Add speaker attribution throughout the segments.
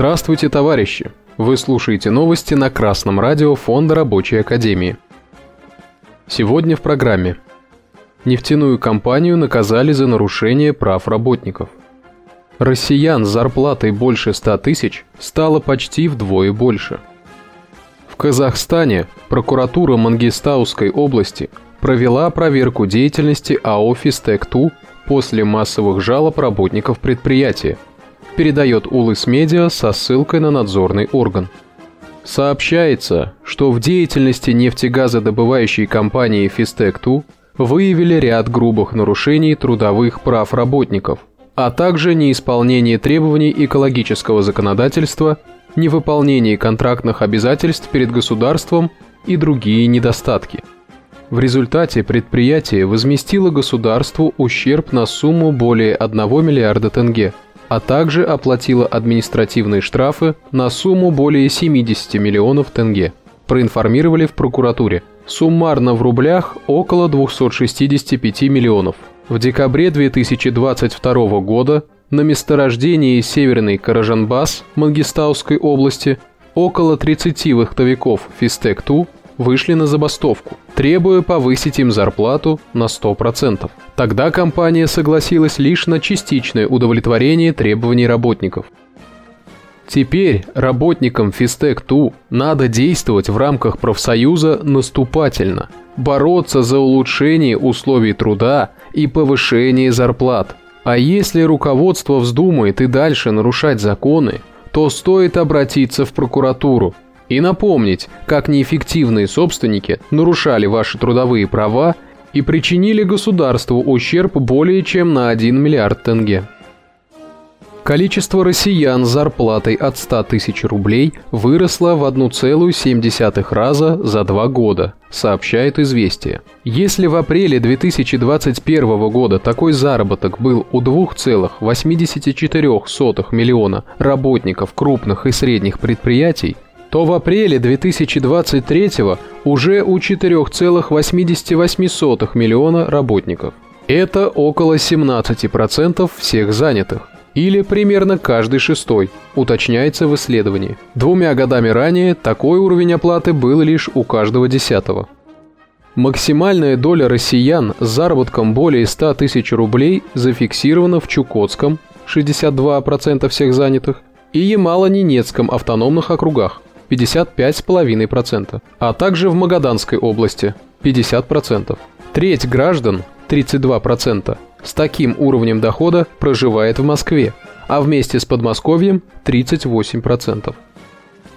Speaker 1: Здравствуйте, товарищи! Вы слушаете новости на Красном радио Фонда Рабочей Академии. Сегодня в программе. Нефтяную компанию наказали за нарушение прав работников. Россиян с зарплатой больше 100 тысяч стало почти вдвое больше. В Казахстане прокуратура Мангистауской области провела проверку деятельности АО «Фистек-2» после массовых жалоб работников предприятия – передает Улыс Медиа со ссылкой на надзорный орган. Сообщается, что в деятельности нефтегазодобывающей компании «Фистек-2» выявили ряд грубых нарушений трудовых прав работников, а также неисполнение требований экологического законодательства, невыполнение контрактных обязательств перед государством и другие недостатки. В результате предприятие возместило государству ущерб на сумму более 1 миллиарда тенге – а также оплатила административные штрафы на сумму более 70 миллионов тенге. Проинформировали в прокуратуре. Суммарно в рублях около 265 миллионов. В декабре 2022 года на месторождении Северный Каражанбас Мангистауской области около 30 вахтовиков Фистек-2 вышли на забастовку, требуя повысить им зарплату на 100%. Тогда компания согласилась лишь на частичное удовлетворение требований работников. Теперь работникам Фистек-2 надо действовать в рамках профсоюза наступательно, бороться за улучшение условий труда и повышение зарплат. А если руководство вздумает и дальше нарушать законы, то стоит обратиться в прокуратуру – и напомнить, как неэффективные собственники нарушали ваши трудовые права и причинили государству ущерб более чем на 1 миллиард тенге. Количество россиян с зарплатой от 100 тысяч рублей выросло в 1,7 раза за два года, сообщает «Известия». Если в апреле 2021 года такой заработок был у 2,84 миллиона работников крупных и средних предприятий, то в апреле 2023 уже у 4,88 миллиона работников. Это около 17% всех занятых. Или примерно каждый шестой, уточняется в исследовании. Двумя годами ранее такой уровень оплаты был лишь у каждого десятого. Максимальная доля россиян с заработком более 100 тысяч рублей зафиксирована в Чукотском – 62% всех занятых, и Ямало-Ненецком автономных округах 55,5%, а также в Магаданской области 50%. Треть граждан 32% с таким уровнем дохода проживает в Москве, а вместе с Подмосковьем 38%.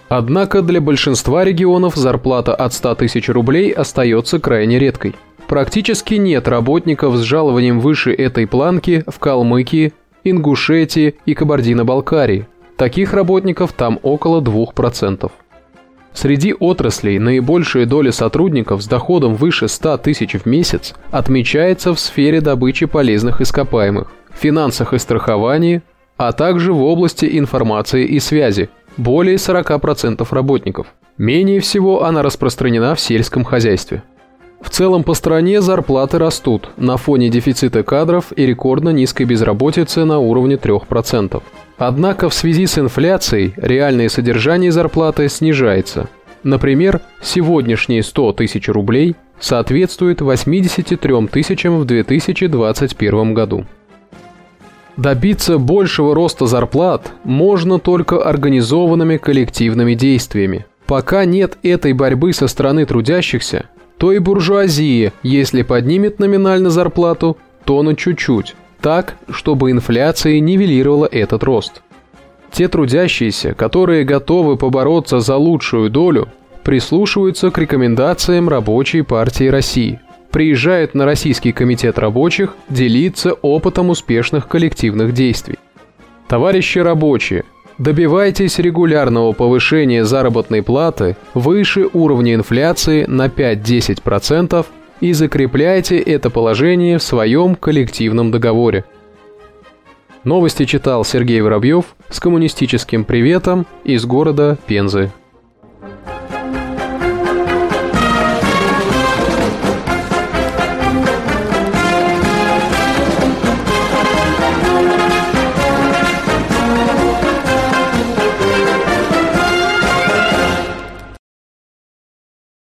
Speaker 1: Однако для большинства регионов зарплата от 100 тысяч рублей остается крайне редкой. Практически нет работников с жалованием выше этой планки в Калмыкии, Ингушетии и Кабардино-Балкарии. Таких работников там около 2%. Среди отраслей наибольшая доля сотрудников с доходом выше 100 тысяч в месяц отмечается в сфере добычи полезных ископаемых, финансах и страховании, а также в области информации и связи – более 40% работников. Менее всего она распространена в сельском хозяйстве. В целом по стране зарплаты растут на фоне дефицита кадров и рекордно низкой безработицы на уровне 3%. Однако в связи с инфляцией реальное содержание зарплаты снижается. Например, сегодняшние 100 тысяч рублей соответствуют 83 тысячам в 2021 году. Добиться большего роста зарплат можно только организованными коллективными действиями. Пока нет этой борьбы со стороны трудящихся, то и буржуазия, если поднимет номинально зарплату, то на чуть-чуть, так, чтобы инфляция нивелировала этот рост. Те трудящиеся, которые готовы побороться за лучшую долю, прислушиваются к рекомендациям Рабочей партии России, приезжают на Российский комитет рабочих делиться опытом успешных коллективных действий. Товарищи рабочие, добивайтесь регулярного повышения заработной платы выше уровня инфляции на 5-10% и закрепляйте это положение в своем коллективном договоре. Новости читал Сергей Воробьев с коммунистическим приветом из города Пензы.